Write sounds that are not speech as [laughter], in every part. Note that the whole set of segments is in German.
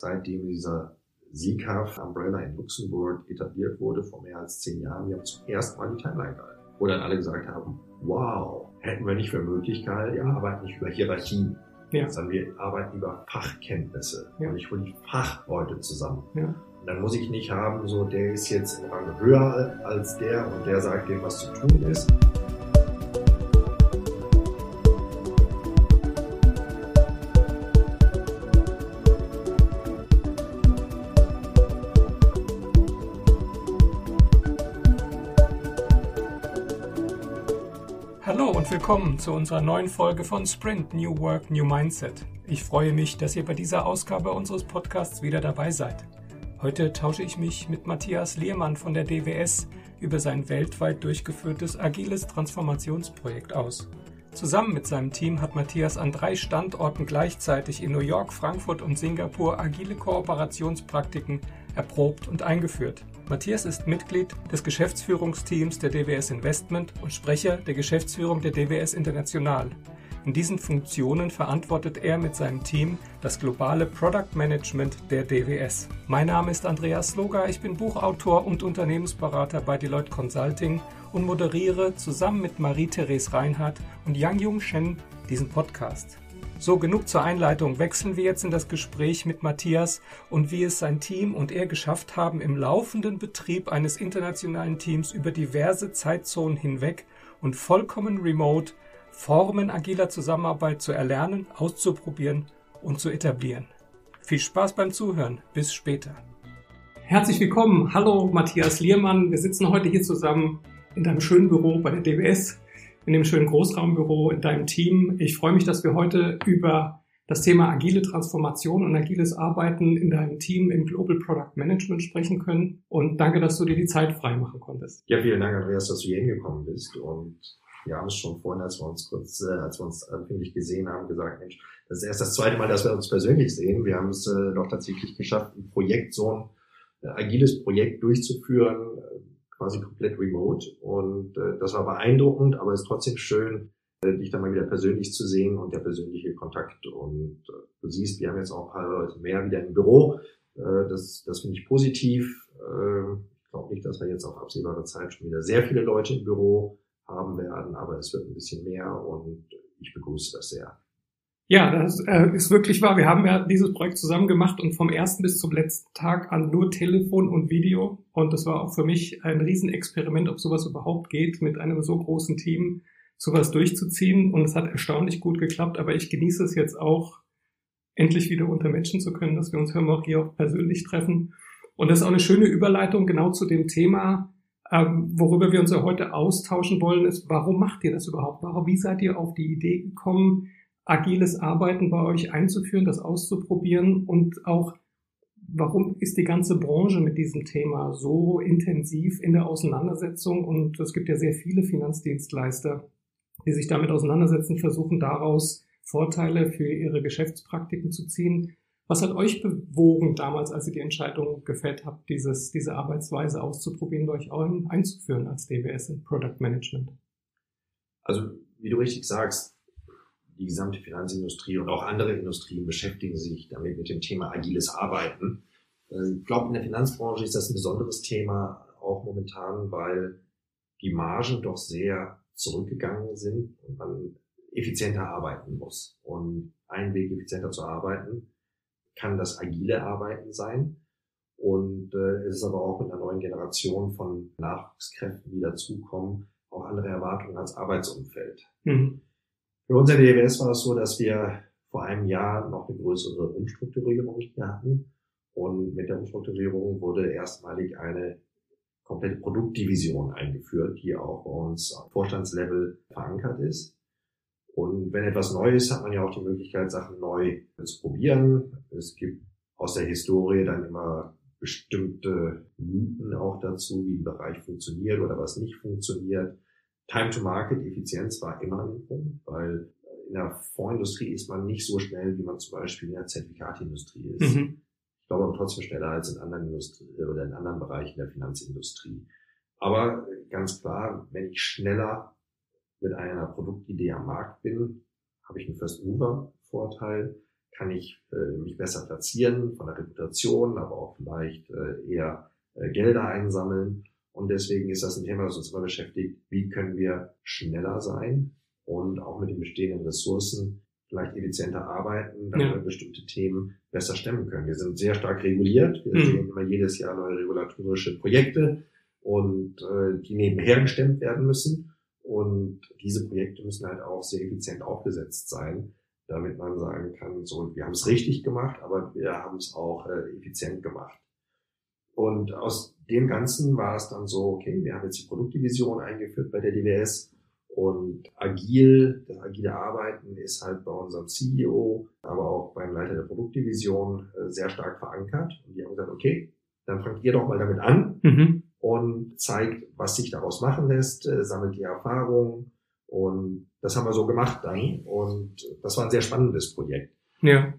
seitdem dieser SICAF Umbrella in Luxemburg etabliert wurde, vor mehr als zehn Jahren, wir haben zum ersten Mal die Timeline gehalten. Wo dann alle gesagt haben, wow, hätten wir nicht für Möglichkeit, wir arbeiten nicht über Hierarchien, ja. sondern wir arbeiten über Fachkenntnisse. Ja. Und ich hole die Fachleute zusammen. Ja. Und dann muss ich nicht haben, so der ist jetzt im Rang höher als der und der sagt dem, was zu tun ist. Willkommen zu unserer neuen Folge von Sprint New Work, New Mindset. Ich freue mich, dass ihr bei dieser Ausgabe unseres Podcasts wieder dabei seid. Heute tausche ich mich mit Matthias Lehmann von der DWS über sein weltweit durchgeführtes agiles Transformationsprojekt aus. Zusammen mit seinem Team hat Matthias an drei Standorten gleichzeitig in New York, Frankfurt und Singapur agile Kooperationspraktiken erprobt und eingeführt. Matthias ist Mitglied des Geschäftsführungsteams der DWS Investment und Sprecher der Geschäftsführung der DWS International. In diesen Funktionen verantwortet er mit seinem Team das globale Product Management der DWS. Mein Name ist Andreas Sloga, ich bin Buchautor und Unternehmensberater bei Deloitte Consulting und moderiere zusammen mit Marie-Therese Reinhardt und Yang Jung Shen diesen Podcast. So, genug zur Einleitung. Wechseln wir jetzt in das Gespräch mit Matthias und wie es sein Team und er geschafft haben, im laufenden Betrieb eines internationalen Teams über diverse Zeitzonen hinweg und vollkommen remote Formen agiler Zusammenarbeit zu erlernen, auszuprobieren und zu etablieren. Viel Spaß beim Zuhören. Bis später. Herzlich willkommen. Hallo Matthias Liermann. Wir sitzen heute hier zusammen in deinem schönen Büro bei der DWS in dem schönen Großraumbüro in deinem Team. Ich freue mich, dass wir heute über das Thema agile Transformation und agiles Arbeiten in deinem Team im Global Product Management sprechen können. Und danke, dass du dir die Zeit frei machen konntest. Ja, vielen Dank, Andreas, dass du hier hingekommen bist. Und wir haben es schon vorhin, als wir uns kurz, äh, als wir uns anfänglich gesehen haben, gesagt, Mensch, das ist erst das zweite Mal, dass wir uns persönlich sehen. Wir haben es äh, doch tatsächlich geschafft, ein Projekt, so ein äh, agiles Projekt durchzuführen, quasi komplett remote. Und äh, das war beeindruckend, aber ist trotzdem schön, äh, dich dann mal wieder persönlich zu sehen und der persönliche Kontakt. Und äh, du siehst, wir haben jetzt auch ein paar Leute mehr wieder im Büro. Äh, das das finde ich positiv. Äh, ich glaube nicht, dass wir jetzt auf absehbare Zeit schon wieder sehr viele Leute im Büro haben werden, aber es wird ein bisschen mehr und ich begrüße das sehr. Ja, das äh, ist wirklich wahr. Wir haben ja dieses Projekt zusammen gemacht und vom ersten bis zum letzten Tag an nur Telefon und Video. Und das war auch für mich ein Riesenexperiment, ob sowas überhaupt geht, mit einem so großen Team sowas durchzuziehen. Und es hat erstaunlich gut geklappt, aber ich genieße es jetzt auch, endlich wieder unter Menschen zu können, dass wir uns auch hier auch persönlich treffen. Und das ist auch eine schöne Überleitung genau zu dem Thema, ähm, worüber wir uns ja heute austauschen wollen, ist, warum macht ihr das überhaupt? Warum, wie seid ihr auf die Idee gekommen, agiles Arbeiten bei euch einzuführen, das auszuprobieren und auch warum ist die ganze Branche mit diesem Thema so intensiv in der Auseinandersetzung und es gibt ja sehr viele Finanzdienstleister, die sich damit auseinandersetzen, versuchen daraus Vorteile für ihre Geschäftspraktiken zu ziehen. Was hat euch bewogen damals, als ihr die Entscheidung gefällt habt, dieses, diese Arbeitsweise auszuprobieren, bei euch einzuführen als DWS in Product Management? Also, wie du richtig sagst, die gesamte Finanzindustrie und auch andere Industrien beschäftigen sich damit mit dem Thema agiles Arbeiten. Äh, ich glaube, in der Finanzbranche ist das ein besonderes Thema, auch momentan, weil die Margen doch sehr zurückgegangen sind und man effizienter arbeiten muss. Und ein Weg, effizienter zu arbeiten, kann das agile Arbeiten sein. Und äh, es ist aber auch mit einer neuen Generation von Nachwuchskräften, die dazukommen, auch andere Erwartungen als Arbeitsumfeld. Mhm. Für unser DWS war es so, dass wir vor einem Jahr noch eine größere Umstrukturierung hatten. Und mit der Umstrukturierung wurde erstmalig eine komplette Produktdivision eingeführt, die auch bei uns auf Vorstandslevel verankert ist. Und wenn etwas neu ist, hat man ja auch die Möglichkeit, Sachen neu zu probieren. Es gibt aus der Historie dann immer bestimmte Mythen auch dazu, wie ein Bereich funktioniert oder was nicht funktioniert. Time to Market, Effizienz war immer ein Punkt, weil in der Fondsindustrie ist man nicht so schnell, wie man zum Beispiel in der Zertifikatindustrie ist. Mhm. Ich glaube aber trotzdem schneller als in anderen Industrie oder in anderen Bereichen der Finanzindustrie. Aber ganz klar, wenn ich schneller mit einer Produktidee am Markt bin, habe ich einen First Mover Vorteil, kann ich äh, mich besser platzieren von der Reputation, aber auch vielleicht äh, eher äh, Gelder einsammeln. Und deswegen ist das ein Thema, das uns immer beschäftigt. Wie können wir schneller sein und auch mit den bestehenden Ressourcen vielleicht effizienter arbeiten, damit ja. wir bestimmte Themen besser stemmen können. Wir sind sehr stark reguliert. Wir mhm. sehen immer jedes Jahr neue regulatorische Projekte und äh, die nebenher gestemmt werden müssen. Und diese Projekte müssen halt auch sehr effizient aufgesetzt sein, damit man sagen kann, so, wir haben es richtig gemacht, aber wir haben es auch äh, effizient gemacht. Und aus dem Ganzen war es dann so, okay, wir haben jetzt die Produktdivision eingeführt bei der DWS und agil, das agile Arbeiten ist halt bei unserem CEO, aber auch beim Leiter der Produktdivision äh, sehr stark verankert. Und die haben gesagt, okay, dann fangt ihr doch mal damit an mhm. und zeigt, was sich daraus machen lässt, äh, sammelt die Erfahrungen. Und das haben wir so gemacht dann. Und das war ein sehr spannendes Projekt. Ja.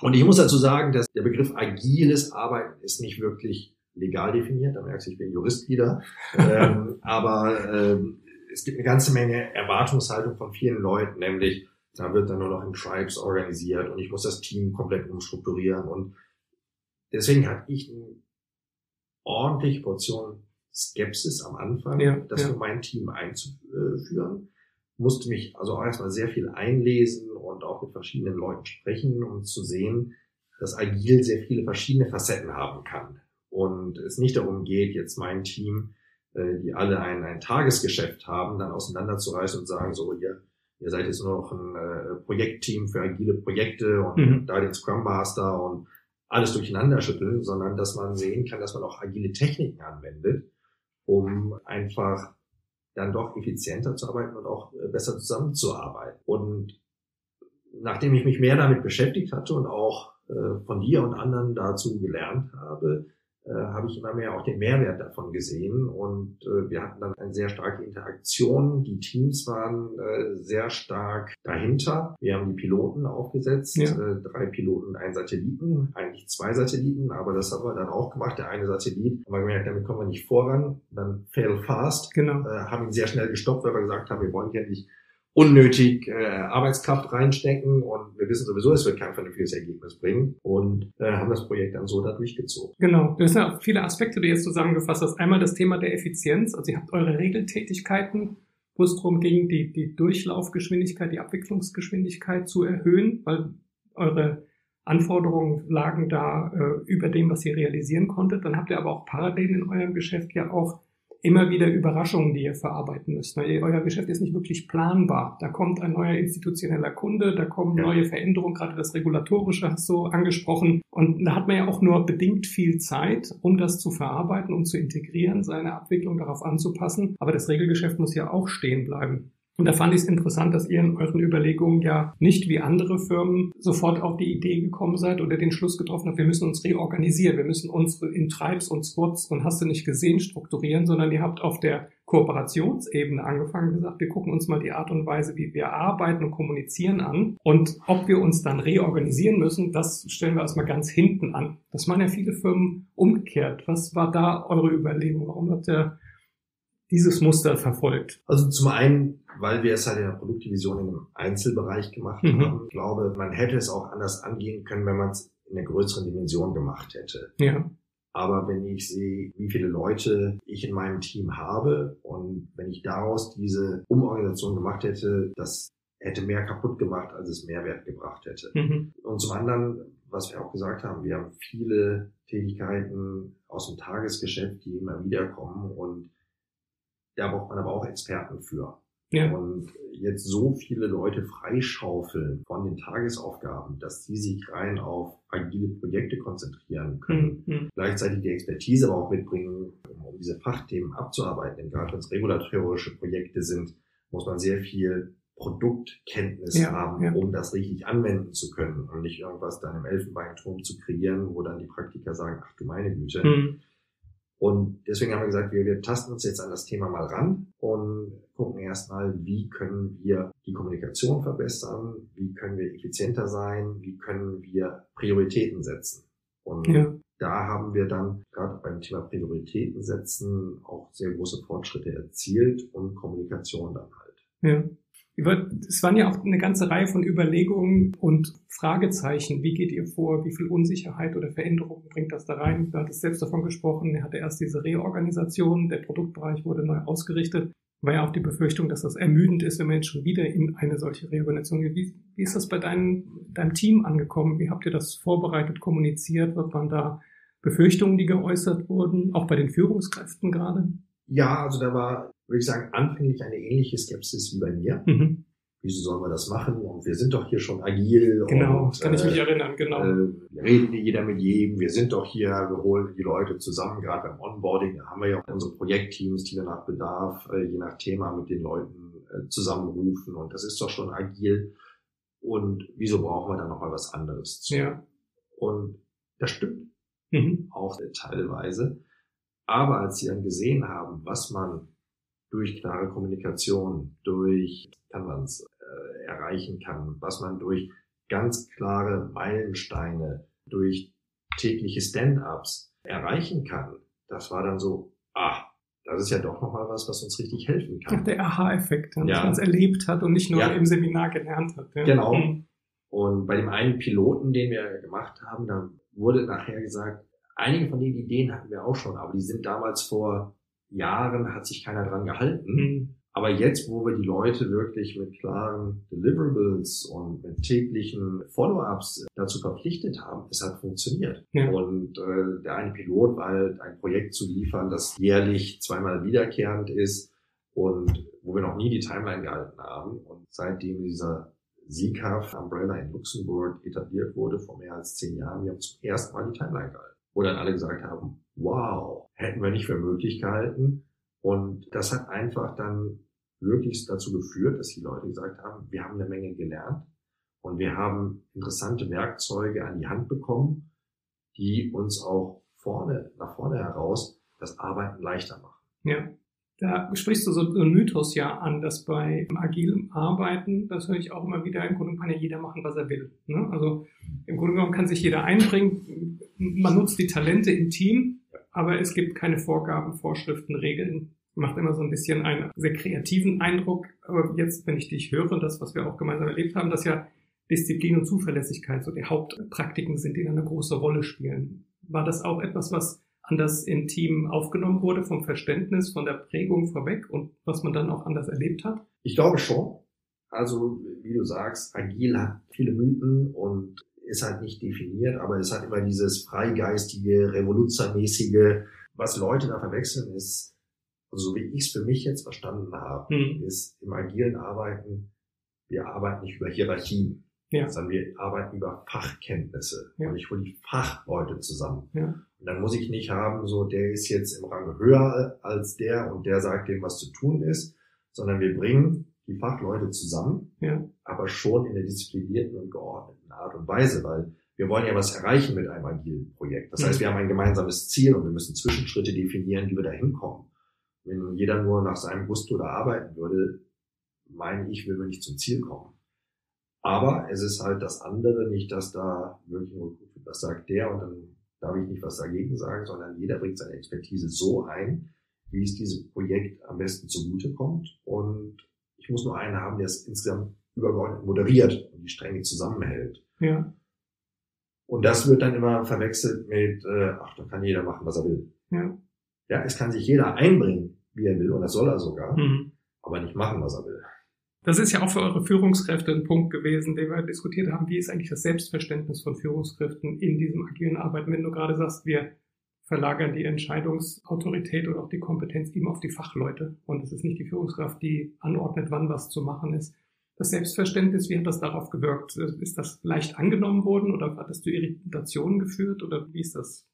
Und ich muss dazu sagen, dass der Begriff agiles Arbeiten ist nicht wirklich legal definiert. Da merkst du, ich bin Jurist wieder. ähm, [laughs] aber ähm, es gibt eine ganze Menge Erwartungshaltung von vielen Leuten, nämlich da wird dann nur noch in Tribes organisiert und ich muss das Team komplett umstrukturieren. Und deswegen hatte ich eine ordentliche Portion Skepsis am Anfang, ja, das ja. für mein Team einzuführen. Musste mich also auch erstmal sehr viel einlesen und auch mit verschiedenen Leuten sprechen, um zu sehen, dass Agil sehr viele verschiedene Facetten haben kann. Und es nicht darum geht, jetzt mein Team äh, die alle ein, ein Tagesgeschäft haben, dann auseinanderzureißen und sagen, so, ihr, ihr seid jetzt nur noch ein äh, Projektteam für agile Projekte und mhm. da den Scrum Master und alles durcheinander schütteln, sondern dass man sehen kann, dass man auch agile Techniken anwendet, um einfach dann doch effizienter zu arbeiten und auch äh, besser zusammenzuarbeiten. Und nachdem ich mich mehr damit beschäftigt hatte und auch äh, von dir und anderen dazu gelernt habe, äh, habe ich immer mehr auch den Mehrwert davon gesehen und äh, wir hatten dann eine sehr starke Interaktion. Die Teams waren äh, sehr stark dahinter. Wir haben die Piloten aufgesetzt, ja. äh, drei Piloten, ein Satelliten, eigentlich zwei Satelliten, aber das haben wir dann auch gemacht. Der eine Satellit, haben wir gemerkt, damit kommen wir nicht voran. Dann fail fast, genau. äh, haben ihn sehr schnell gestoppt, weil wir gesagt haben, wir wollen ja nicht unnötig äh, Arbeitskraft reinstecken und wir wissen sowieso, es wird kein vernünftiges Ergebnis bringen und äh, haben das Projekt dann so da durchgezogen. Genau, das sind ja viele Aspekte, die jetzt zusammengefasst hast. Einmal das Thema der Effizienz, also ihr habt eure Regeltätigkeiten, wo es darum ging, die, die Durchlaufgeschwindigkeit, die Abwicklungsgeschwindigkeit zu erhöhen, weil eure Anforderungen lagen da äh, über dem, was ihr realisieren konntet. Dann habt ihr aber auch parallel in eurem Geschäft ja auch immer wieder Überraschungen, die ihr verarbeiten müsst. Euer Geschäft ist nicht wirklich planbar. Da kommt ein neuer institutioneller Kunde, da kommen ja. neue Veränderungen, gerade das Regulatorische hast du angesprochen. Und da hat man ja auch nur bedingt viel Zeit, um das zu verarbeiten und zu integrieren, seine Abwicklung darauf anzupassen. Aber das Regelgeschäft muss ja auch stehen bleiben. Und da fand ich es interessant, dass ihr in euren Überlegungen ja nicht wie andere Firmen sofort auf die Idee gekommen seid oder den Schluss getroffen habt, wir müssen uns reorganisieren, wir müssen unsere in Tribes und Squads und hast du nicht gesehen strukturieren, sondern ihr habt auf der Kooperationsebene angefangen und gesagt, wir gucken uns mal die Art und Weise, wie wir arbeiten und kommunizieren an. Und ob wir uns dann reorganisieren müssen, das stellen wir erstmal ganz hinten an. Das machen ja viele Firmen umgekehrt. Was war da eure Überlegung? Warum habt ihr dieses Muster verfolgt? Also zum einen, weil wir es halt in der Produktdivision in einem Einzelbereich gemacht mhm. haben. Ich glaube, man hätte es auch anders angehen können, wenn man es in einer größeren Dimension gemacht hätte. Ja. Aber wenn ich sehe, wie viele Leute ich in meinem Team habe und wenn ich daraus diese Umorganisation gemacht hätte, das hätte mehr kaputt gemacht, als es Mehrwert gebracht hätte. Mhm. Und zum anderen, was wir auch gesagt haben, wir haben viele Tätigkeiten aus dem Tagesgeschäft, die immer wieder kommen und da braucht man aber auch Experten für. Ja. Und jetzt so viele Leute freischaufeln von den Tagesaufgaben, dass die sich rein auf agile Projekte konzentrieren können, mhm. gleichzeitig die Expertise aber auch mitbringen, um diese Fachthemen abzuarbeiten. Denn gerade wenn es regulatorische Projekte sind, muss man sehr viel Produktkenntnis ja, haben, ja. um das richtig anwenden zu können und nicht irgendwas dann im Elfenbeinturm zu kreieren, wo dann die Praktiker sagen, ach du meine Güte, mhm. Und deswegen haben wir gesagt, wir, wir tasten uns jetzt an das Thema mal ran und gucken erstmal, wie können wir die Kommunikation verbessern, wie können wir effizienter sein, wie können wir Prioritäten setzen. Und ja. da haben wir dann gerade beim Thema Prioritäten setzen auch sehr große Fortschritte erzielt und Kommunikation dann halt. Ja. Es waren ja auch eine ganze Reihe von Überlegungen und Fragezeichen. Wie geht ihr vor? Wie viel Unsicherheit oder Veränderung bringt das da rein? Du hattest selbst davon gesprochen. Er hatte erst diese Reorganisation. Der Produktbereich wurde neu ausgerichtet. War ja auch die Befürchtung, dass das ermüdend ist, wenn man jetzt schon wieder in eine solche Reorganisation geht. Wie, wie ist das bei deinem, deinem Team angekommen? Wie habt ihr das vorbereitet, kommuniziert? Wird man da Befürchtungen, die geäußert wurden, auch bei den Führungskräften gerade? Ja, also da war, würde ich sagen, anfänglich eine ähnliche Skepsis wie bei mir. Mhm. Wieso sollen wir das machen? Und wir sind doch hier schon agil. Genau, und, kann ich mich äh, erinnern, genau. Äh, reden jeder mit jedem. Wir sind doch hier, wir holen die Leute zusammen. Gerade beim Onboarding da haben wir ja auch unsere Projektteams, die wir nach Bedarf, äh, je nach Thema mit den Leuten äh, zusammenrufen. Und das ist doch schon agil. Und wieso brauchen wir da nochmal was anderes zu? Ja. Und das stimmt mhm. auch teilweise. Aber als sie dann gesehen haben, was man durch klare Kommunikation, durch kann man es äh, erreichen kann, was man durch ganz klare Meilensteine, durch tägliche Stand-ups erreichen kann, das war dann so, ah, das ist ja doch nochmal was, was uns richtig helfen kann. Der Aha-Effekt, dass ja. man es erlebt hat und nicht nur ja. im Seminar gelernt hat. Ja. Genau. Mhm. Und bei dem einen Piloten, den wir gemacht haben, da wurde nachher gesagt, einige von den Ideen hatten wir auch schon, aber die sind damals vor Jahren, hat sich keiner dran gehalten. Mhm. Aber jetzt, wo wir die Leute wirklich mit klaren Deliverables und mit täglichen Follow-ups dazu verpflichtet haben, es hat funktioniert. Ja. Und äh, der eine Pilot war halt ein Projekt zu liefern, das jährlich zweimal wiederkehrend ist und wo wir noch nie die Timeline gehalten haben. Und seitdem dieser SICAF Umbrella in Luxemburg etabliert wurde, vor mehr als zehn Jahren, wir haben zum ersten Mal die Timeline gehalten wo dann alle gesagt haben, wow, hätten wir nicht für möglich gehalten. Und das hat einfach dann wirklich dazu geführt, dass die Leute gesagt haben, wir haben eine Menge gelernt und wir haben interessante Werkzeuge an die Hand bekommen, die uns auch vorne, nach vorne heraus das Arbeiten leichter machen. Ja. Da sprichst du so einen Mythos ja an, dass bei agilem Arbeiten, das höre ich auch immer wieder, im Grunde kann ja jeder machen, was er will. Ne? Also im Grunde genommen kann sich jeder einbringen, man nutzt die Talente im Team, aber es gibt keine Vorgaben, Vorschriften, Regeln. Macht immer so ein bisschen einen sehr kreativen Eindruck. Aber jetzt, wenn ich dich höre, das, was wir auch gemeinsam erlebt haben, dass ja Disziplin und Zuverlässigkeit so die Hauptpraktiken sind, die dann eine große Rolle spielen. War das auch etwas, was anders im Team aufgenommen wurde, vom Verständnis, von der Prägung vorweg und was man dann auch anders erlebt hat? Ich glaube schon. Also, wie du sagst, agil hat viele Mythen und ist halt nicht definiert, aber es hat immer dieses freigeistige, revoluzermäßige, was Leute da verwechseln, ist, also so wie ich es für mich jetzt verstanden habe, hm. ist im agilen Arbeiten, wir arbeiten nicht über Hierarchien, ja. sondern wir arbeiten über Fachkenntnisse. Ja. Und ich hole die Fachleute zusammen. Ja. Und dann muss ich nicht haben, so der ist jetzt im Rang höher als der und der sagt dem, was zu tun ist, sondern wir bringen die Fachleute zusammen, ja. aber schon in der disziplinierten und geordneten Art und Weise, weil wir wollen ja was erreichen mit einem agilen Projekt. Das heißt, wir haben ein gemeinsames Ziel und wir müssen Zwischenschritte definieren, wie wir da hinkommen. Wenn jeder nur nach seinem Gusto da arbeiten würde, meine ich, will wir nicht zum Ziel kommen. Aber es ist halt das andere, nicht, dass da wirklich nur, das sagt der und dann darf ich nicht was dagegen sagen, sondern jeder bringt seine Expertise so ein, wie es diesem Projekt am besten zugute kommt und ich muss nur einen haben, der es insgesamt übergeordnet moderiert und die Stränge zusammenhält. Ja. Und das wird dann immer verwechselt mit, äh, ach, da kann jeder machen, was er will. Ja. Ja, es kann sich jeder einbringen, wie er will, und das soll er sogar, mhm. aber nicht machen, was er will. Das ist ja auch für eure Führungskräfte ein Punkt gewesen, den wir diskutiert haben. Wie ist eigentlich das Selbstverständnis von Führungskräften in diesem agilen Arbeiten? Wenn du gerade sagst, wir verlagern die Entscheidungsautorität und auch die Kompetenz eben auf die Fachleute. Und es ist nicht die Führungskraft, die anordnet, wann was zu machen ist. Das Selbstverständnis, wie hat das darauf gewirkt? Ist das leicht angenommen worden oder hat das zu Irritationen geführt oder wie ist das?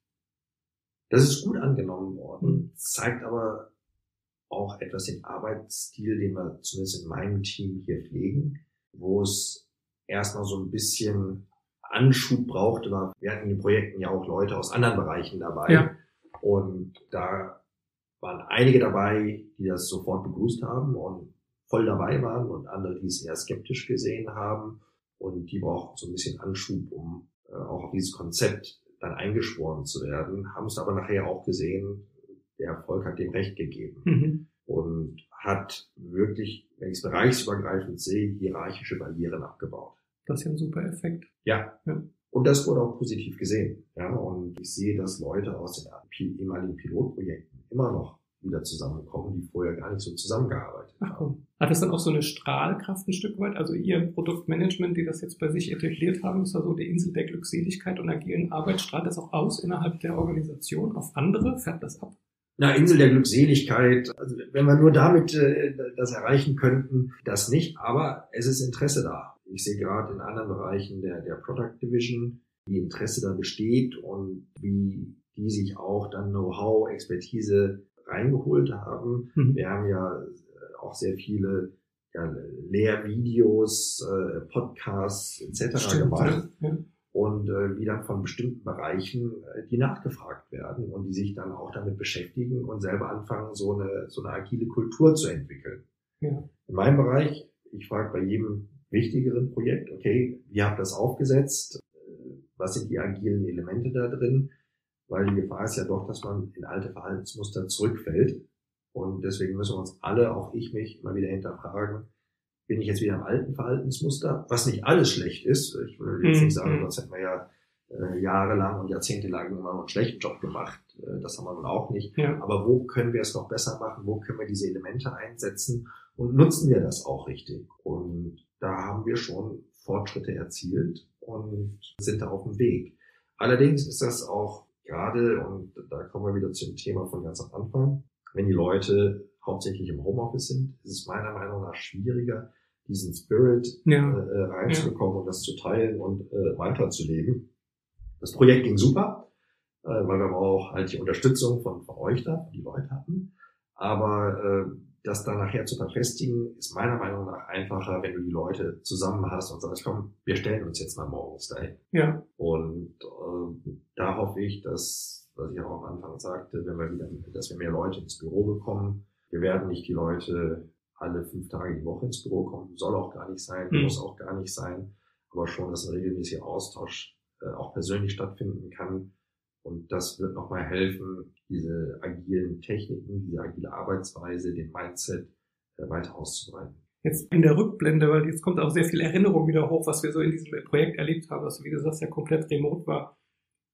Das ist gut angenommen worden, mhm. zeigt aber auch etwas den Arbeitsstil, den wir zumindest in meinem Team hier pflegen, wo es erstmal so ein bisschen Anschub brauchte, war, wir hatten in den Projekten ja auch Leute aus anderen Bereichen dabei. Ja. Und da waren einige dabei, die das sofort begrüßt haben und voll dabei waren und andere, die es eher skeptisch gesehen haben. Und die brauchten so ein bisschen Anschub, um äh, auch auf dieses Konzept dann eingeschworen zu werden, haben es aber nachher auch gesehen, der Erfolg hat dem Recht gegeben. Mhm. Und hat wirklich wenn ich es bereichsübergreifend sehe, hierarchische Barrieren abgebaut. Das ist ja ein super Effekt. Ja. ja. Und das wurde auch positiv gesehen. Ja, und ich sehe, dass Leute aus den ehemaligen Pilotprojekten immer noch wieder zusammenkommen, die vorher gar nicht so zusammengearbeitet Ach, komm. Hat das dann auch so eine Strahlkraft ein Stück weit? Also Ihr Produktmanagement, die das jetzt bei sich etabliert haben, ist da so die Insel der Glückseligkeit und agilen Arbeit, strahlt das auch aus innerhalb der Organisation auf andere? Färbt das ab? Na, Insel der Glückseligkeit, also wenn wir nur damit äh, das erreichen könnten, das nicht, aber es ist Interesse da. Ich sehe gerade in anderen Bereichen der, der Product Division, wie Interesse da besteht und wie die sich auch dann Know-how, Expertise reingeholt haben. Mhm. Wir haben ja äh, auch sehr viele ja, Lehrvideos, äh, Podcasts etc. Stimmt, gemacht. Ja. Und äh, wie dann von bestimmten Bereichen äh, die nachgefragt werden und die sich dann auch damit beschäftigen und selber anfangen, so eine, so eine agile Kultur zu entwickeln. Ja. In meinem Bereich, ich frage bei jedem wichtigeren Projekt, okay, wie habt ihr das aufgesetzt? Äh, was sind die agilen Elemente da drin? weil die Gefahr ist ja doch, dass man in alte Verhaltensmuster zurückfällt. Und deswegen müssen wir uns alle, auch ich mich, immer wieder hinterfragen, bin ich jetzt wieder im alten Verhaltensmuster, was nicht alles schlecht ist. Ich will jetzt nicht sagen, mhm. sonst hätten wir ja äh, jahrelang und jahrzehntelang immer noch einen schlechten Job gemacht. Äh, das haben wir nun auch nicht. Ja. Aber wo können wir es noch besser machen? Wo können wir diese Elemente einsetzen? Und nutzen wir das auch richtig? Und da haben wir schon Fortschritte erzielt und sind da auf dem Weg. Allerdings ist das auch gerade, und da kommen wir wieder zum Thema von ganz am Anfang, wenn die Leute hauptsächlich im Homeoffice sind, ist es meiner Meinung nach schwieriger, diesen Spirit ja. äh, reinzubekommen ja. und das zu teilen und äh, weiterzuleben. Das Projekt ging super, äh, weil wir auch halt die Unterstützung von, von euch da, die Leute hatten. Aber äh, das dann nachher zu verfestigen, ist meiner Meinung nach einfacher, wenn du die Leute zusammen hast und sagst, komm, wir stellen uns jetzt mal morgens dahin. Ja. Und äh, da hoffe ich, dass, was ich auch am Anfang sagte, wenn wir wieder, dass wir mehr Leute ins Büro bekommen. Wir werden nicht die Leute alle fünf Tage die Woche ins Büro kommen, soll auch gar nicht sein, mhm. muss auch gar nicht sein, aber schon, dass ein regelmäßiger Austausch äh, auch persönlich stattfinden kann. Und das wird nochmal helfen, diese agilen Techniken, diese agile Arbeitsweise, den Mindset äh, weiter auszubreiten. Jetzt in der Rückblende, weil jetzt kommt auch sehr viel Erinnerung wieder hoch, was wir so in diesem Projekt erlebt haben, was, wie du sagst, ja komplett remote war.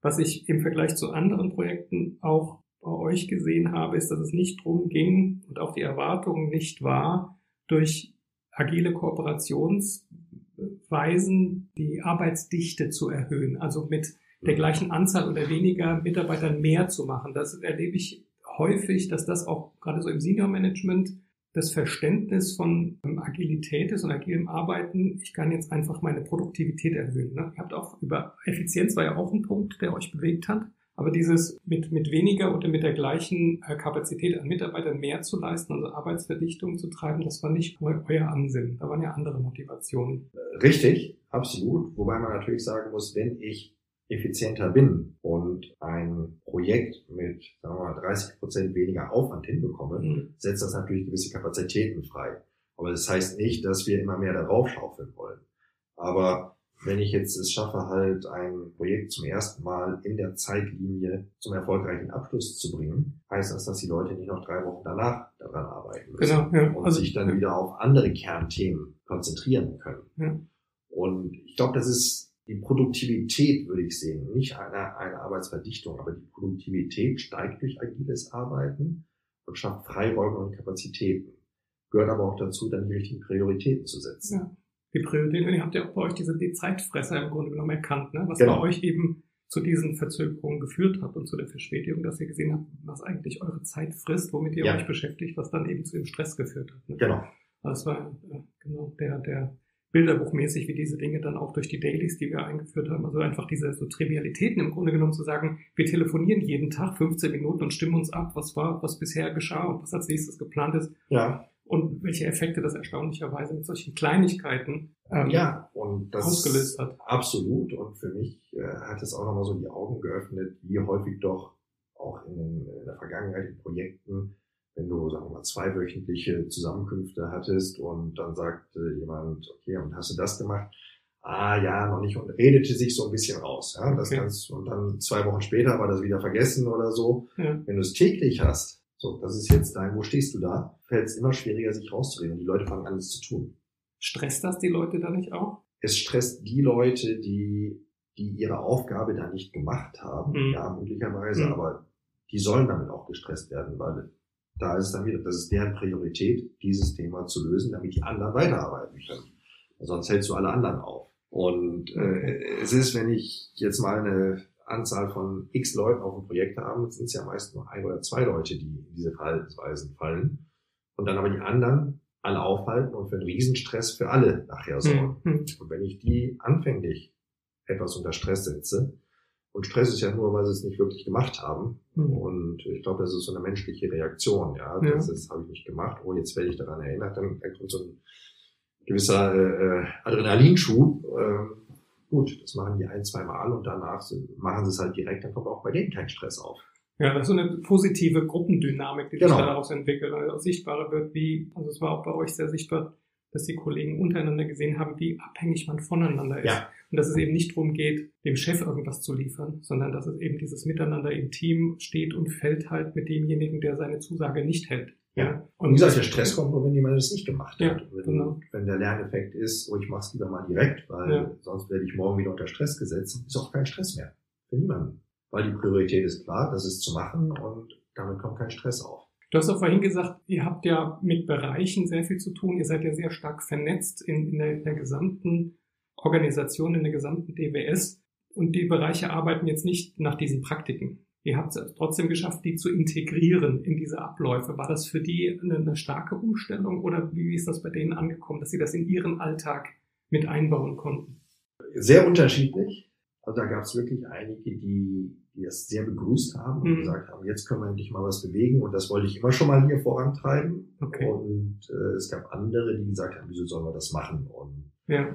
Was ich im Vergleich zu anderen Projekten auch bei euch gesehen habe, ist, dass es nicht drum ging und auch die Erwartung nicht war, durch agile Kooperationsweisen die Arbeitsdichte zu erhöhen. Also mit der gleichen Anzahl oder weniger Mitarbeitern mehr zu machen. Das erlebe ich häufig, dass das auch gerade so im Senior Management das Verständnis von Agilität ist und agilem Arbeiten. Ich kann jetzt einfach meine Produktivität erhöhen. Ne? Ihr habt auch über Effizienz war ja auch ein Punkt, der euch bewegt hat. Aber dieses mit, mit weniger oder mit der gleichen äh, Kapazität an Mitarbeitern mehr zu leisten, also Arbeitsverdichtung zu treiben, das war nicht euer Ansinnen. Da waren ja andere Motivationen. Richtig, absolut. Wobei man natürlich sagen muss, wenn ich effizienter bin und ein Projekt mit sagen wir mal, 30 Prozent weniger Aufwand hinbekomme, mhm. setzt das natürlich gewisse Kapazitäten frei. Aber das heißt nicht, dass wir immer mehr darauf schaufeln wollen. Aber wenn ich jetzt es schaffe, halt ein Projekt zum ersten Mal in der Zeitlinie zum erfolgreichen Abschluss zu bringen, heißt das, dass die Leute nicht noch drei Wochen danach daran arbeiten müssen genau, ja. und also, sich dann wieder auf andere Kernthemen konzentrieren können. Ja. Und ich glaube, das ist die Produktivität, würde ich sehen, nicht eine, eine Arbeitsverdichtung, aber die Produktivität steigt durch agiles Arbeiten und schafft Freiräume und Kapazitäten. Gehört aber auch dazu, dann die richtigen Prioritäten zu setzen. Ja. Die Prioritäten, ihr habt ja auch bei euch diese die Zeitfresser im Grunde genommen erkannt, ne? was genau. bei euch eben zu diesen Verzögerungen geführt hat und zu der Verspätung, dass ihr gesehen habt, was eigentlich eure Zeit frisst, womit ihr ja. euch beschäftigt, was dann eben zu dem Stress geführt hat. Ne? Genau. Das war äh, genau der, der bilderbuchmäßig, wie diese Dinge dann auch durch die Dailies, die wir eingeführt haben, also einfach diese so Trivialitäten im Grunde genommen zu sagen, wir telefonieren jeden Tag 15 Minuten und stimmen uns ab, was war, was bisher geschah und was als nächstes geplant ist. Ja. Und welche Effekte das erstaunlicherweise mit solchen Kleinigkeiten ähm, ja, und das ausgelöst hat. Absolut. Und für mich äh, hat es auch nochmal so die Augen geöffnet, wie häufig doch auch in, in der Vergangenheit in Projekten wenn du, sagen wir mal, zweiwöchentliche Zusammenkünfte hattest und dann sagte jemand, okay, und hast du das gemacht? Ah ja, noch nicht und redete sich so ein bisschen raus. Ja, das okay. kannst und dann zwei Wochen später war das wieder vergessen oder so. Ja. Wenn du es täglich hast, So, das ist jetzt dein, wo stehst du da? Fällt es immer schwieriger, sich rauszureden und die Leute fangen an, es zu tun. Stresst das die Leute da nicht auch? Es stresst die Leute, die, die ihre Aufgabe da nicht gemacht haben, mhm. ja, möglicherweise, mhm. aber die sollen damit auch gestresst werden, weil da ist es dann wieder, das ist deren Priorität, dieses Thema zu lösen, damit die anderen weiterarbeiten können. Sonst hältst du alle anderen auf. Und äh, es ist, wenn ich jetzt mal eine Anzahl von x Leuten auf dem Projekt habe, sind es ja meist nur ein oder zwei Leute, die in diese Verhaltensweisen fallen. Und dann aber die anderen alle aufhalten und für einen Riesenstress für alle nachher sorgen. Mhm. Und wenn ich die anfänglich etwas unter Stress setze, und Stress ist ja nur, weil sie es nicht wirklich gemacht haben. Mhm. Und ich glaube, das ist so eine menschliche Reaktion. Ja, ja. das, das habe ich nicht gemacht. Oh, jetzt werde ich daran erinnert. Dann, dann kommt so ein gewisser äh, Adrenalinschub. Äh, gut, das machen die ein, zwei Mal und danach sind, machen sie es halt direkt. Dann kommt auch bei denen kein Stress auf. Ja, das ist so eine positive Gruppendynamik, die genau. sich daraus entwickelt, weil auch sichtbarer wird, wie, also es war auch bei euch sehr sichtbar, dass die Kollegen untereinander gesehen haben, wie abhängig man voneinander ist. Ja. Und dass es eben nicht darum geht, dem Chef irgendwas zu liefern, sondern dass es eben dieses Miteinander im Team steht und fällt halt mit demjenigen, der seine Zusage nicht hält. Ja. Und wie gesagt, der Stress kommt nur, wenn jemand das nicht gemacht ja, hat. Wenn, genau. wenn der Lerneffekt ist, oh, ich mach's lieber mal direkt, weil ja. sonst werde ich morgen wieder unter Stress gesetzt, ist auch kein Stress mehr. Für niemanden. Weil die Priorität ist klar, das ist zu machen und damit kommt kein Stress auf. Du hast auch vorhin gesagt, ihr habt ja mit Bereichen sehr viel zu tun. Ihr seid ja sehr stark vernetzt in, in, der, in der gesamten Organisation, in der gesamten DWS. Und die Bereiche arbeiten jetzt nicht nach diesen Praktiken. Ihr habt es trotzdem geschafft, die zu integrieren in diese Abläufe. War das für die eine, eine starke Umstellung oder wie ist das bei denen angekommen, dass sie das in ihren Alltag mit einbauen konnten? Sehr unterschiedlich. Also da gab es wirklich einige, die, die das sehr begrüßt haben und mhm. gesagt haben, jetzt können wir endlich mal was bewegen und das wollte ich immer schon mal hier vorantreiben. Okay. Und äh, es gab andere, die gesagt haben, wieso sollen wir das machen? Und ja.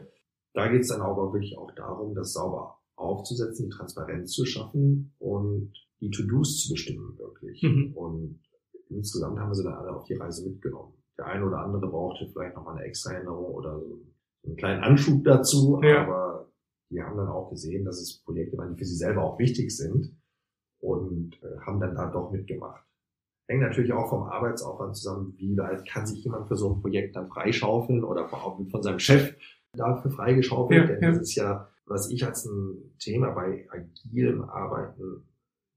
da geht es dann aber wirklich auch darum, das sauber aufzusetzen, die Transparenz zu schaffen und die To-Dos zu bestimmen wirklich. Mhm. Und insgesamt haben wir sie dann alle auf die Reise mitgenommen. Der eine oder andere brauchte vielleicht nochmal eine extra Erinnerung oder so einen kleinen Anschub dazu, ja. aber die haben dann auch gesehen, dass es Projekte waren, die für sie selber auch wichtig sind und äh, haben dann da doch mitgemacht. Hängt natürlich auch vom Arbeitsaufwand zusammen, wie weit kann sich jemand für so ein Projekt dann freischaufeln oder von, von seinem Chef dafür freigeschaufelt. Ja, Denn ja. das ist ja, was ich als ein Thema bei agilem Arbeiten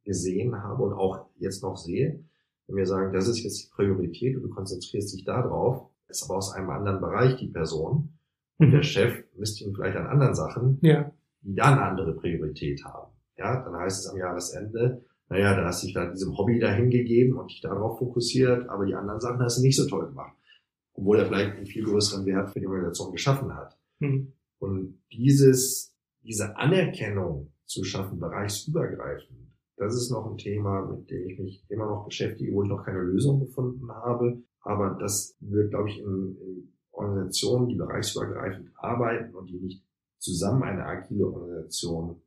gesehen habe und auch jetzt noch sehe, wenn wir sagen, das ist jetzt die Priorität und du konzentrierst dich da drauf, ist aber aus einem anderen Bereich die Person, und der Chef misst ihn vielleicht an anderen Sachen, ja. die da eine andere Priorität haben. Ja, dann heißt es am Jahresende, naja, da hast du dich da diesem Hobby dahin gegeben und dich darauf fokussiert, aber die anderen Sachen hast du nicht so toll gemacht. Obwohl er vielleicht einen viel größeren Wert für die Organisation geschaffen hat. Mhm. Und dieses, diese Anerkennung zu schaffen, bereichsübergreifend, das ist noch ein Thema, mit dem ich mich immer noch beschäftige, wo ich noch keine Lösung gefunden habe. Aber das wird, glaube ich, in, in Organisationen, die bereichsübergreifend arbeiten und die nicht zusammen eine agile Organisation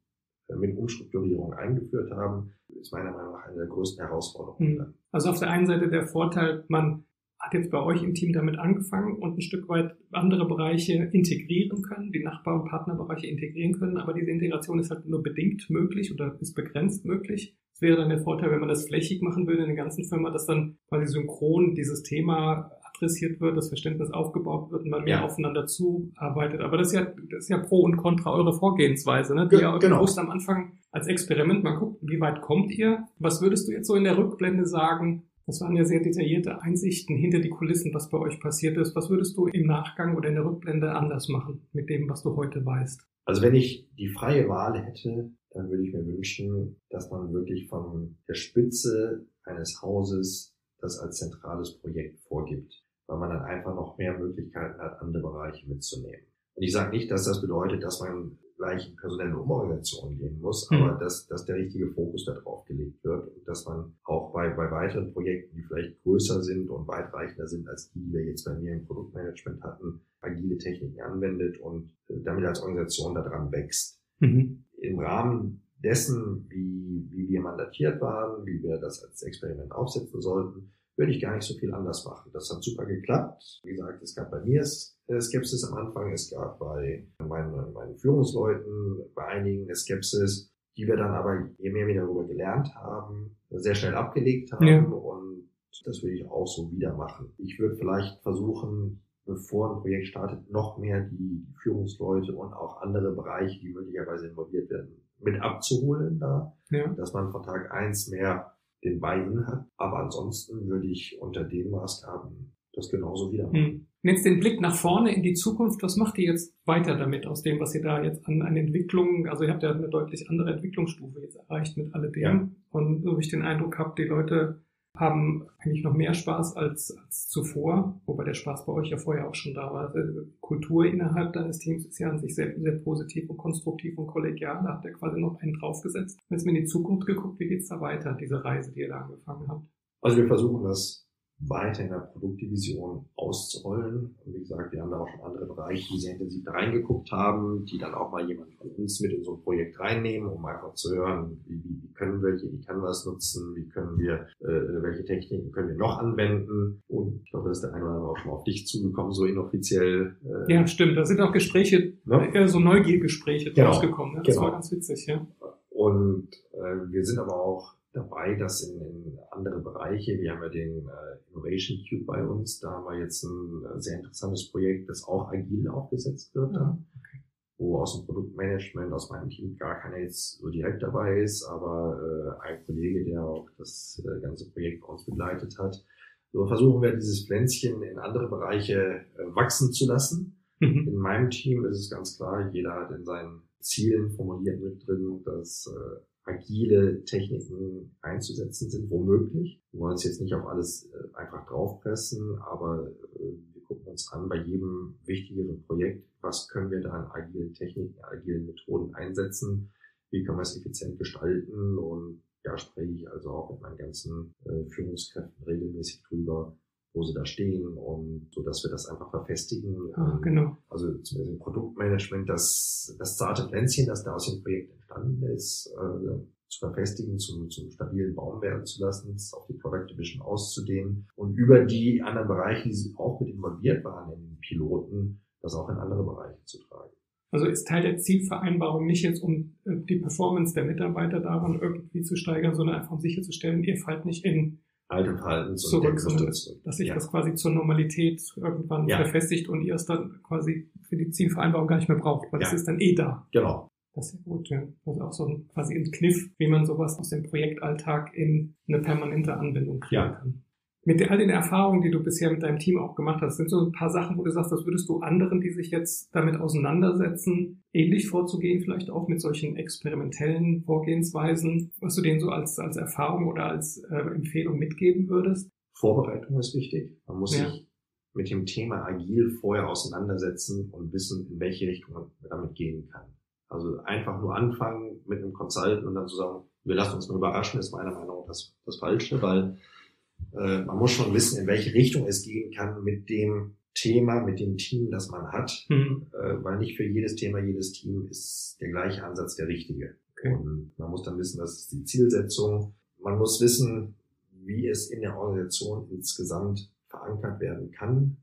äh, mit Umstrukturierung eingeführt haben, ist meiner Meinung nach eine der größten Herausforderungen. Hm. Also auf der einen Seite der Vorteil, man hat jetzt bei euch im Team damit angefangen und ein Stück weit andere Bereiche integrieren können, die Nachbar- und Partnerbereiche integrieren können, aber diese Integration ist halt nur bedingt möglich oder ist begrenzt möglich. Es wäre dann der Vorteil, wenn man das flächig machen würde in der ganzen Firma, dass dann quasi synchron dieses Thema adressiert wird, das Verständnis aufgebaut wird und man mehr ja. aufeinander zuarbeitet. Aber das ist ja, das ist ja pro und contra eure Vorgehensweise, ne? Die ja genau. bewusst am Anfang als Experiment mal guckt, wie weit kommt ihr? Was würdest du jetzt so in der Rückblende sagen? Das waren ja sehr detaillierte Einsichten hinter die Kulissen, was bei euch passiert ist. Was würdest du im Nachgang oder in der Rückblende anders machen mit dem, was du heute weißt? Also wenn ich die freie Wahl hätte, dann würde ich mir wünschen, dass man wirklich von der Spitze eines Hauses das als zentrales Projekt vorgibt weil man dann einfach noch mehr Möglichkeiten hat, andere Bereiche mitzunehmen. Und ich sage nicht, dass das bedeutet, dass man gleich in personelle Umorganisation gehen muss, mhm. aber dass, dass der richtige Fokus darauf gelegt wird und dass man auch bei, bei weiteren Projekten, die vielleicht größer sind und weitreichender sind als die, die wir jetzt bei mir im Produktmanagement hatten, agile Techniken anwendet und damit als Organisation daran wächst. Mhm. Im Rahmen dessen, wie, wie wir mandatiert waren, wie wir das als Experiment aufsetzen sollten, würde ich gar nicht so viel anders machen. Das hat super geklappt. Wie gesagt, es gab bei mir äh, Skepsis am Anfang, es gab bei meinen, meinen Führungsleuten, bei einigen Skepsis, die wir dann aber, je mehr wir darüber gelernt haben, sehr schnell abgelegt haben ja. und das würde ich auch so wieder machen. Ich würde vielleicht versuchen, bevor ein Projekt startet, noch mehr die Führungsleute und auch andere Bereiche, die möglicherweise involviert werden, mit abzuholen da, ja. dass man von Tag eins mehr den Buy-in hat. Aber ansonsten würde ich unter den Maßgaben das genauso wieder machen. Hm. Jetzt den Blick nach vorne in die Zukunft, was macht ihr jetzt weiter damit aus dem, was ihr da jetzt an, an Entwicklungen, also ihr habt ja eine deutlich andere Entwicklungsstufe jetzt erreicht mit alledem. Ja. Und so wie ich den Eindruck habe, die Leute haben eigentlich noch mehr Spaß als, als zuvor, wobei der Spaß bei euch ja vorher auch schon da war. Also Kultur innerhalb deines Teams ist ja an sich sehr, sehr positiv und konstruktiv und kollegial. Da habt ihr quasi noch einen draufgesetzt. Es mir in die Zukunft geguckt, wie geht's da weiter, diese Reise, die ihr da angefangen habt? Also wir versuchen das weiter in der Produktdivision auszurollen. Und wie gesagt, wir haben da auch schon andere Bereiche, die sehr intensiv da reingeguckt haben, die dann auch mal jemand von uns mit in so ein Projekt reinnehmen, um einfach zu hören, wie, wie, wie können wir hier die Canvas nutzen, wie können wir, äh, welche Techniken können wir noch anwenden. Und ich glaube, da ist der eine oder andere auch schon auf dich zugekommen, so inoffiziell. Äh, ja, stimmt. Da sind auch Gespräche, ne? eher so Neugiergespräche genau. rausgekommen. Ne? Das genau. war ganz witzig, ja. Und äh, wir sind aber auch dabei, das in, in andere Bereiche, wir haben ja den äh, Innovation Cube bei uns, da haben wir jetzt ein äh, sehr interessantes Projekt, das auch agil aufgesetzt wird, ja, okay. wo aus dem Produktmanagement, aus meinem Team gar keiner jetzt so direkt dabei ist, aber äh, ein Kollege, der auch das äh, ganze Projekt bei uns begleitet hat. So versuchen wir dieses Pflänzchen in andere Bereiche äh, wachsen zu lassen. Mhm. In meinem Team ist es ganz klar, jeder hat in seinen Zielen formuliert mit drin, dass äh, agile Techniken einzusetzen sind, womöglich. Wir wollen uns jetzt nicht auf alles äh, einfach draufpressen, aber äh, wir gucken uns an bei jedem wichtigeren Projekt, was können wir da an agilen Techniken, agilen Methoden einsetzen, wie können wir es effizient gestalten und da spreche ich also auch mit meinen ganzen äh, Führungskräften regelmäßig drüber, wo sie da stehen und so, dass wir das einfach verfestigen. Ah, genau. Also zumindest im Produktmanagement, das, das zarte Pflänzchen, das da aus dem Projekt entstanden ist, äh, zu verfestigen, zum, zum stabilen Baum werden zu lassen, es auf die Product Division auszudehnen und über die anderen Bereiche, die auch mit involviert waren in den Piloten, das auch in andere Bereiche zu tragen. Also ist Teil der Zielvereinbarung nicht jetzt, um äh, die Performance der Mitarbeiter daran irgendwie zu steigern, sondern einfach um sicherzustellen, ihr fallt nicht in alte Verhaltens- zurück, sondern dass sich ja. das quasi zur Normalität irgendwann ja. verfestigt und ihr es dann quasi für die Zielvereinbarung gar nicht mehr braucht, weil ja. das ist dann eh da. Genau. Das ist ja gut, ja. Das ist auch so ein, quasi ein Kniff, wie man sowas aus dem Projektalltag in eine permanente Anwendung kriegen ja. kann mit all den Erfahrungen, die du bisher mit deinem Team auch gemacht hast, sind so ein paar Sachen, wo du sagst, das würdest du anderen, die sich jetzt damit auseinandersetzen, ähnlich vorzugehen, vielleicht auch mit solchen experimentellen Vorgehensweisen, was du denen so als, als Erfahrung oder als äh, Empfehlung mitgeben würdest? Vorbereitung ist wichtig. Man muss ja. sich mit dem Thema agil vorher auseinandersetzen und wissen, in welche Richtung man damit gehen kann. Also einfach nur anfangen mit einem Consultant und dann zu sagen, wir lassen uns mal überraschen, ist meiner Meinung nach das, das Falsche, weil äh, man muss schon wissen, in welche Richtung es gehen kann mit dem Thema, mit dem Team, das man hat, mhm. äh, weil nicht für jedes Thema, jedes Team ist der gleiche Ansatz der richtige. Okay. Und man muss dann wissen, was ist die Zielsetzung. Man muss wissen, wie es in der Organisation insgesamt verankert werden kann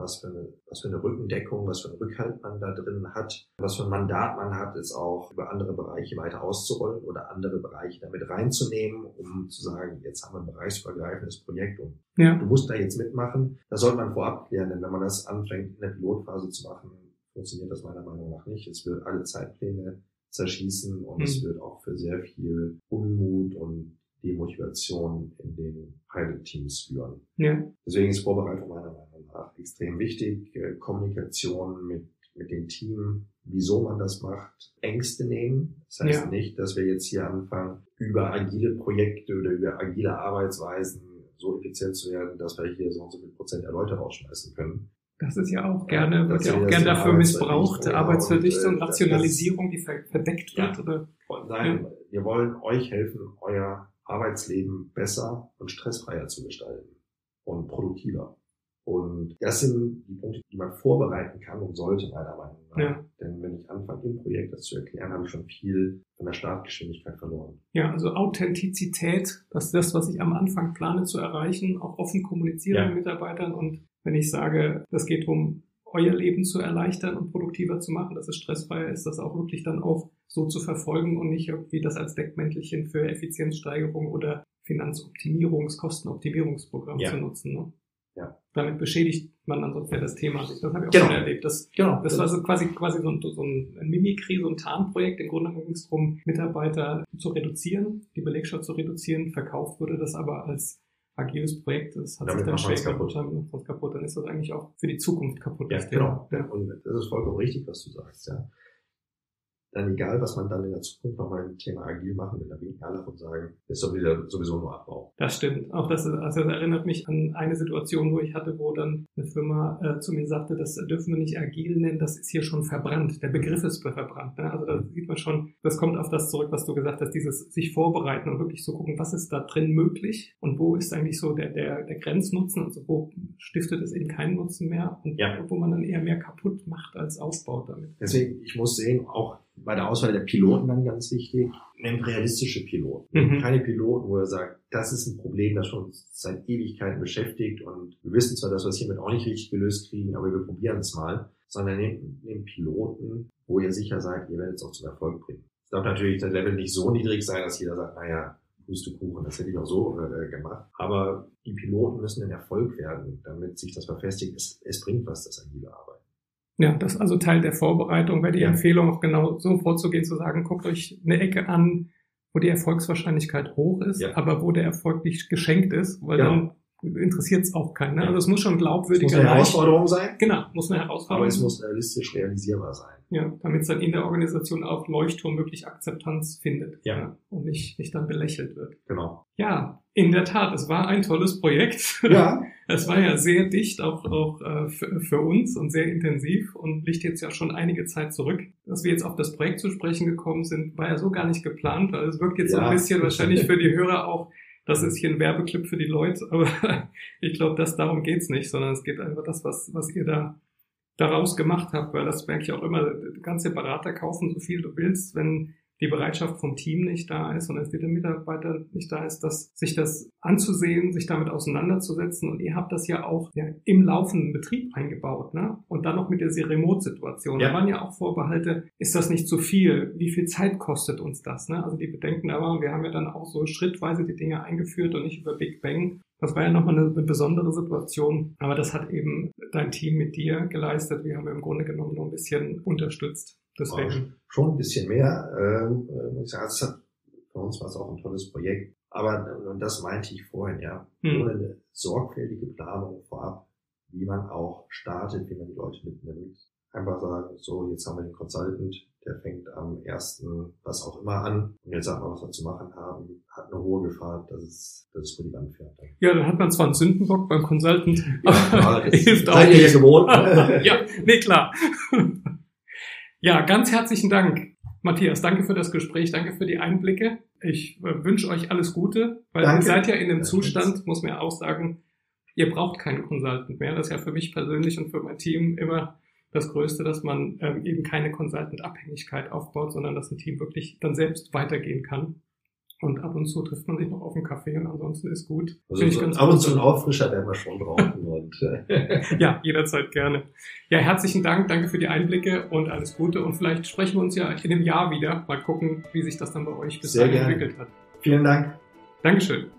was für, eine, was für eine Rückendeckung, was für ein Rückhalt man da drin hat, was für ein Mandat man hat, ist auch über andere Bereiche weiter auszurollen oder andere Bereiche damit reinzunehmen, um zu sagen, jetzt haben wir ein bereichsübergreifendes Projekt und ja. du musst da jetzt mitmachen. Das sollte man vorab klären, denn wenn man das anfängt in der Pilotphase zu machen, funktioniert das meiner Meinung nach nicht. Es wird alle Zeitpläne zerschießen und mhm. es wird auch für sehr viel Unmut und Demotivation in den Pilot-Teams führen. Ja. Deswegen ist Vorbereitung meiner Meinung nach extrem wichtig. Äh, Kommunikation mit, mit dem Team, wieso man das macht, Ängste nehmen. Das heißt ja. nicht, dass wir jetzt hier anfangen, über agile Projekte oder über agile Arbeitsweisen so effizient zu werden, dass wir hier so und so viel Prozent der Leute rausschmeißen können. Das ist ja auch gerne, wird ja auch gerne dafür missbraucht, Arbeitsverdichtung, und, äh, Rationalisierung, die verdeckt wird. Ja. Oder? Nein, ja. wir wollen euch helfen, euer Arbeitsleben besser und stressfreier zu gestalten und produktiver. Und das sind die Punkte, die man vorbereiten kann und sollte, meiner Meinung nach. Ja. Denn wenn ich anfange, im Projekt das zu erklären, habe ich schon viel von der Startgeschwindigkeit verloren. Ja, also Authentizität, das ist das, was ich am Anfang plane zu erreichen, auch offen kommunizieren ja. mit Mitarbeitern. Und wenn ich sage, das geht um euer Leben zu erleichtern und produktiver zu machen, dass es stressfreier ist, das auch wirklich dann auch so zu verfolgen und nicht irgendwie das als Deckmäntelchen für Effizienzsteigerung oder Finanzoptimierungs-, Kostenoptimierungsprogramm ja. zu nutzen. Ne? Ja. Damit beschädigt man dann sonst ja das Thema. Das habe ich auch genau. schon erlebt. Das, genau. das war so quasi, quasi so ein, so ein Mimikry, so ein Tarnprojekt. Im Grunde ging es darum, Mitarbeiter zu reduzieren, die Belegschaft zu reduzieren. Verkauft wurde das aber als agiles Projekt, das hat Damit sich dann schwer kaputt, kaputt. kaputt, dann ist das eigentlich auch für die Zukunft kaputt. Ja, genau. Ja. Und das ist vollkommen richtig, was du sagst, ja dann egal, was man dann in der Zukunft nochmal im Thema agil machen will, da winken alle und sagen, ist doch wieder sowieso nur Abbau. Das stimmt. Auch das, also das erinnert mich an eine Situation, wo ich hatte, wo dann eine Firma äh, zu mir sagte, das dürfen wir nicht agil nennen, das ist hier schon verbrannt. Der Begriff ist verbrannt. Ne? Also da sieht man schon, das kommt auf das zurück, was du gesagt hast, dieses sich vorbereiten und wirklich so gucken, was ist da drin möglich und wo ist eigentlich so der, der, der Grenznutzen, also wo stiftet es eben keinen Nutzen mehr und ja. wo man dann eher mehr kaputt macht als aufbaut damit. Deswegen, ich muss sehen, auch bei der Auswahl der Piloten dann ganz wichtig, nehmt realistische Piloten. Mhm. Keine Piloten, wo er sagt, das ist ein Problem, das schon seit Ewigkeiten beschäftigt und wir wissen zwar, dass wir es hiermit auch nicht richtig gelöst kriegen, aber wir probieren es mal, sondern nehmt, nehmt Piloten, wo ihr sicher seid, ihr werdet es auch zum Erfolg bringen. Es darf natürlich das Level nicht so niedrig sein, dass jeder sagt, naja, Pustekuchen, das hätte ich auch so äh, gemacht. Aber die Piloten müssen ein Erfolg werden, damit sich das verfestigt. Es, es bringt was, das agile Arbeit. Ja, das ist also Teil der Vorbereitung, wäre die. Empfehlung auch genau so vorzugehen, zu sagen, guckt euch eine Ecke an, wo die Erfolgswahrscheinlichkeit hoch ist, ja. aber wo der Erfolg nicht geschenkt ist, weil ja. dann interessiert es auch keinen. Ne? Also es muss schon glaubwürdig sein. Muss eine Herausforderung sein. Genau, muss eine Herausforderung sein. Aber es muss realistisch realisierbar sein. Ja, damit es dann in der Organisation auch Leuchtturm wirklich Akzeptanz findet. Ja. ja. Und nicht, nicht dann belächelt wird. Genau. Ja, in der Tat, es war ein tolles Projekt. Ja. [laughs] Es war ja sehr dicht, auch, auch äh, für, für uns und sehr intensiv und liegt jetzt ja schon einige Zeit zurück. Dass wir jetzt auf das Projekt zu sprechen gekommen sind, war ja so gar nicht geplant, weil es wirkt jetzt ja. so ein bisschen wahrscheinlich für die Hörer auch das ist hier ein Werbeclip für die Leute, aber [laughs] ich glaube, dass darum geht's nicht, sondern es geht einfach das, was, was ihr da daraus gemacht habt, weil das merke ich auch immer, dir Berater kaufen, so viel du willst, wenn die Bereitschaft vom Team nicht da ist und entweder Mitarbeiter nicht da ist, dass sich das anzusehen, sich damit auseinanderzusetzen. Und ihr habt das ja auch ja, im laufenden Betrieb eingebaut, ne? Und dann noch mit der Remote-Situation. Ja. Da waren ja auch Vorbehalte, ist das nicht zu viel? Wie viel Zeit kostet uns das? Ne? Also die Bedenken da waren, wir haben ja dann auch so schrittweise die Dinge eingeführt und nicht über Big Bang. Das war ja nochmal eine, eine besondere Situation, aber das hat eben dein Team mit dir geleistet. Wir haben im Grunde genommen nur ein bisschen unterstützt. Deswegen. Schon ein bisschen mehr, ähm, äh, ich sagen. Also hat, für uns war es auch ein tolles Projekt. Aber, und das meinte ich vorhin, ja, hm. ohne eine sorgfältige Planung vorab, wie man auch startet, wie man die Leute mitnimmt. Einfach sagen, so, jetzt haben wir den Consultant, der fängt am ersten was auch immer an und jetzt sagen wir, was wir zu machen haben, hat eine hohe Gefahr, dass es, dass es vor die Wand fährt. Ja, dann hat man zwar einen Sündenbock beim Consultant, ja, aber hilft [laughs] auch nicht. gewohnt. [laughs] ja, nee, klar. [laughs] Ja, ganz herzlichen Dank, Matthias. Danke für das Gespräch, danke für die Einblicke. Ich äh, wünsche euch alles Gute, weil danke. ihr seid ja in einem Zustand, muss man ja auch sagen, ihr braucht keinen Consultant mehr. Das ist ja für mich persönlich und für mein Team immer das Größte, dass man ähm, eben keine Consultant-Abhängigkeit aufbaut, sondern dass ein Team wirklich dann selbst weitergehen kann. Und ab und zu trifft man sich noch auf einen Kaffee und ansonsten ist gut. Also so ab und zu ein Auffrischer werden wir schon brauchen. und, äh [laughs] [laughs] ja, jederzeit gerne. Ja, herzlichen Dank, danke für die Einblicke und alles Gute. Und vielleicht sprechen wir uns ja in einem Jahr wieder. Mal gucken, wie sich das dann bei euch bis dahin entwickelt hat. Vielen Dank. Dankeschön.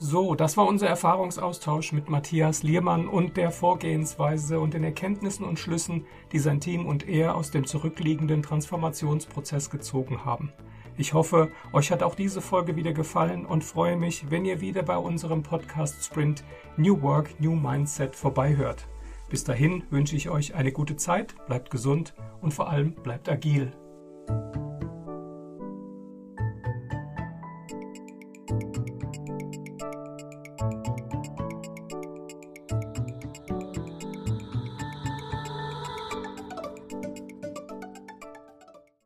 So, das war unser Erfahrungsaustausch mit Matthias Liermann und der Vorgehensweise und den Erkenntnissen und Schlüssen, die sein Team und er aus dem zurückliegenden Transformationsprozess gezogen haben. Ich hoffe, euch hat auch diese Folge wieder gefallen und freue mich, wenn ihr wieder bei unserem Podcast Sprint New Work, New Mindset vorbeihört. Bis dahin wünsche ich euch eine gute Zeit, bleibt gesund und vor allem bleibt agil.